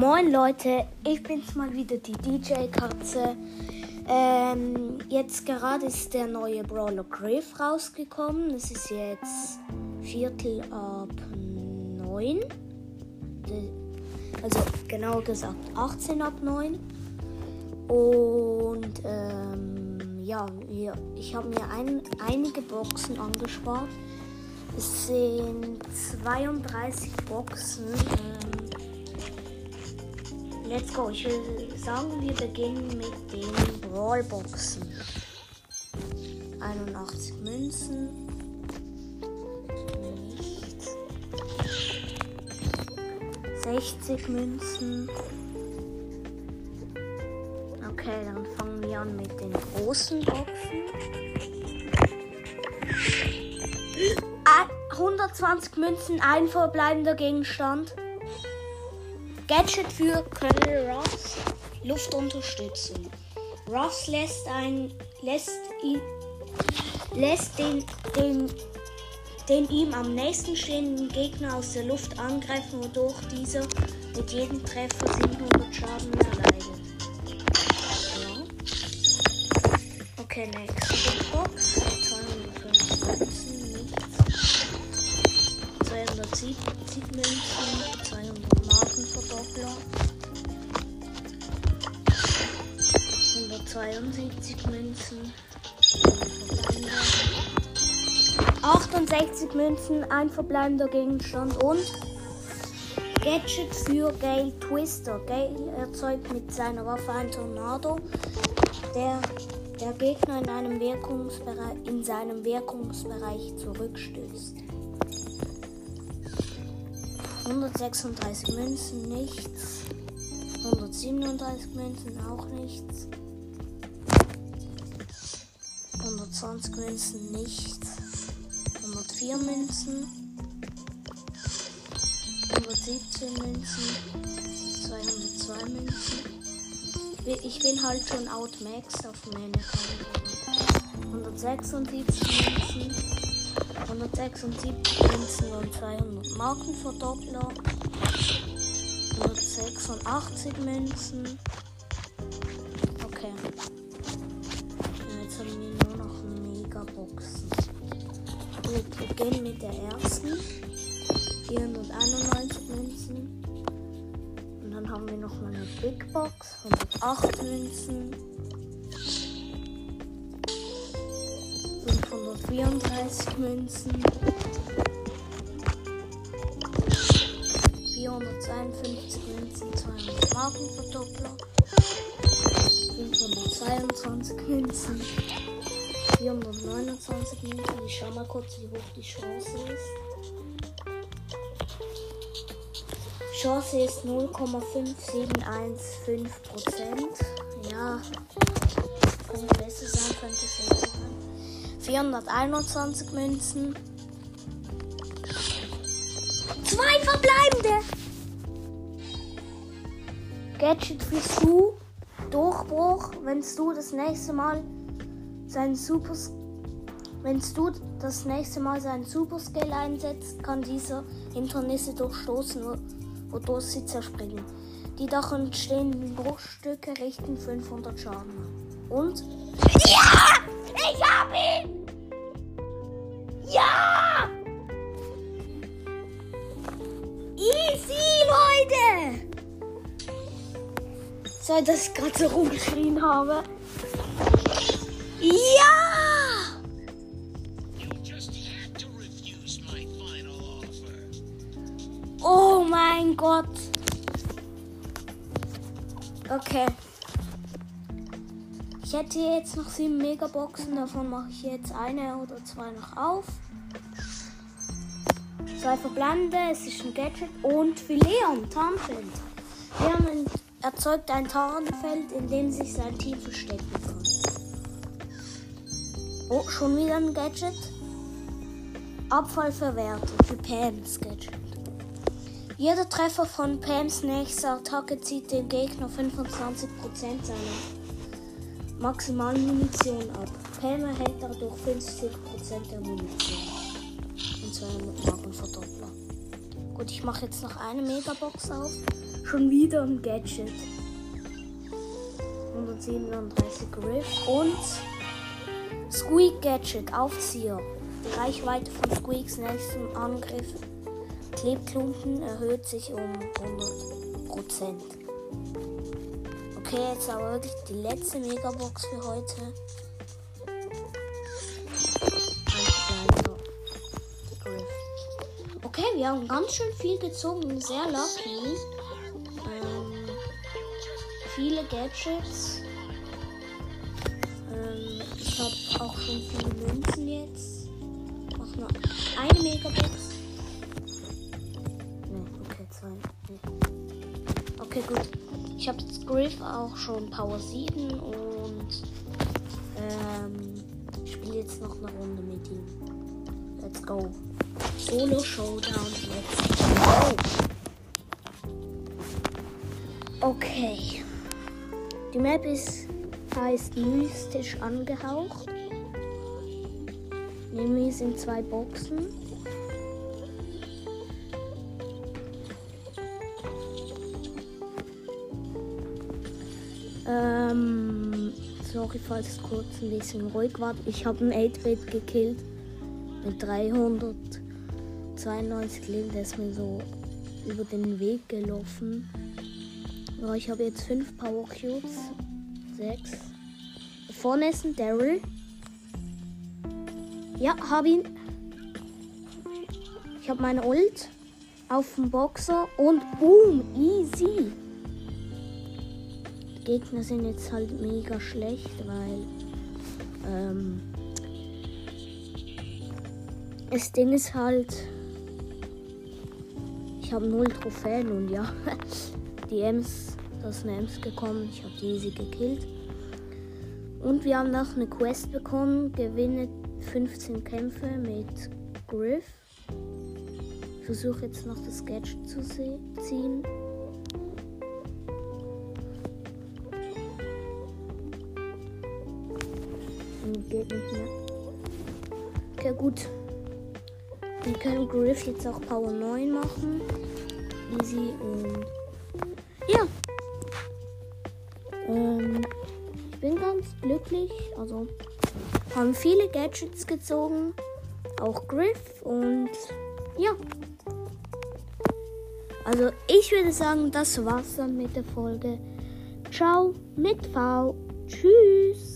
Moin Leute, ich bin's mal wieder, die DJ-Katze. Ähm, jetzt gerade ist der neue Brawler Griff rausgekommen. Es ist jetzt Viertel ab neun. Also genauer gesagt 18 ab 9. Und ähm, ja, ich habe mir ein, einige Boxen angespart. Es sind 32 Boxen. Ähm, let's go. Ich will sagen, wir beginnen mit den Brawlboxen. 81 Münzen. Nichts. 60 Münzen. Okay, dann fangen wir an mit den großen Boxen. 120 Münzen, ein verbleibender Gegenstand. Gadget für Colonel Ruffs. Luftunterstützung. Ruffs lässt, ein, lässt, ihn, lässt den, den, den ihm am nächsten stehenden Gegner aus der Luft angreifen, wodurch dieser mit jedem Treffer 700 Schaden erleidet. Ja. Okay, next. Box. 250 Münzen, nichts. 270 Münzen, 200 Markenverdoppler. 172 Münzen. 68 Münzen, ein verbleibender Gegenstand und Gadget für Gale Twister. Gale erzeugt mit seiner Waffe ein Tornado, der der Gegner in, einem Wirkungsbereich, in seinem Wirkungsbereich zurückstößt. 136 Münzen, nichts. 137 Münzen, auch nichts. 120 Münzen, nichts. 104 Münzen. 117 Münzen. 202 Münzen. Ich bin halt schon outmaxed auf meine Karte. 176 Münzen. 176 Münzen und 200 Markenverdoppler. 186 Münzen. Okay. Jetzt haben wir nur noch Megaboxen. Wir beginnen mit der ersten. 491 Münzen. Und dann haben wir noch mal eine Big Box. 108 Münzen. 534 Münzen. 452 Münzen, 200 Markenverdoppler. 522 Münzen. 429 Münzen. Ich schau mal kurz, wie hoch die Chance ist. Chance ist 0,5715%. Ja, könnte besser sein, könnte schlechter sein. 421 Münzen. Zwei verbleibende. Gadget für Stu. Durchbruch. Wenn du das nächste Mal seinen Super wenn du das nächste Mal seinen Superscale einsetzt, kann dieser Hindernisse durchstoßen, wodurch sie zerspringen. Die darin entstehenden Bruchstücke richten 500 Schaden Und? Ja! Ich hab ihn! Ja! Easy, Leute! So, dass ich gerade so rumgeschrien habe. Ja! Oh mein Gott. Okay. Ich hätte jetzt noch sieben Megaboxen, davon mache ich jetzt eine oder zwei noch auf. Zwei verbleibende, es ist ein Gadget und für Leon, Tarnfeld. Leon erzeugt ein Tarnfeld, in dem sich sein Team verstecken kann. Oh, schon wieder ein Gadget. Abfall verwertet für Pams Gadget. Jeder Treffer von Pams nächster Attacke zieht dem Gegner 25% seiner maximalen Munition ab. Pam erhält dadurch 50% der Munition. Und 200 Markenverdoppler. Gut, ich mache jetzt noch eine Megabox auf. Schon wieder ein Gadget. 137 Griff und Squeak Gadget, Aufzieher. Die Reichweite von Squeaks nächstem Angriff. Klebklumpen erhöht sich um 100%. Okay, jetzt aber wirklich die letzte Megabox für heute. Okay, wir haben ganz schön viel gezogen, sehr lucky. Ähm, viele Gadgets. Ähm, ich habe auch schon viele Münzen jetzt. Mach nur eine Megabox. Ne, okay, zwei. Okay, gut. Ich habe Griff auch schon Power 7 und ähm, spiele jetzt noch eine Runde mit ihm. Let's go. Solo Showdown. Let's go. Okay. Die Map ist heißt mystisch angehaucht. Mir sind zwei Boxen. Ähm, sorry, falls es kurz ein bisschen ruhig war. Ich habe ein 8-Bit gekillt mit 392 Leben. Der ist mir so über den Weg gelaufen. Ja, ich habe jetzt 5 Power Cubes. 6. Vorne ist ein Daryl. Ja, hab ihn. Ich habe meine Ult auf dem Boxer und boom, easy. Gegner sind jetzt halt mega schlecht, weil ähm, das Ding ist halt, ich habe null Trophäen und ja, die Ems, das ist eine Ems gekommen, ich habe die easy gekillt. Und wir haben noch eine Quest bekommen, gewinne 15 Kämpfe mit Griff. Ich versuche jetzt noch das Gadget zu ziehen. Geht nicht mehr. Okay, gut. Wir können Griff jetzt auch Power 9 machen. Easy und ja. Ähm, ich bin ganz glücklich. Also haben viele Gadgets gezogen. Auch Griff und ja. Also ich würde sagen, das war's dann mit der Folge. Ciao mit V. Tschüss.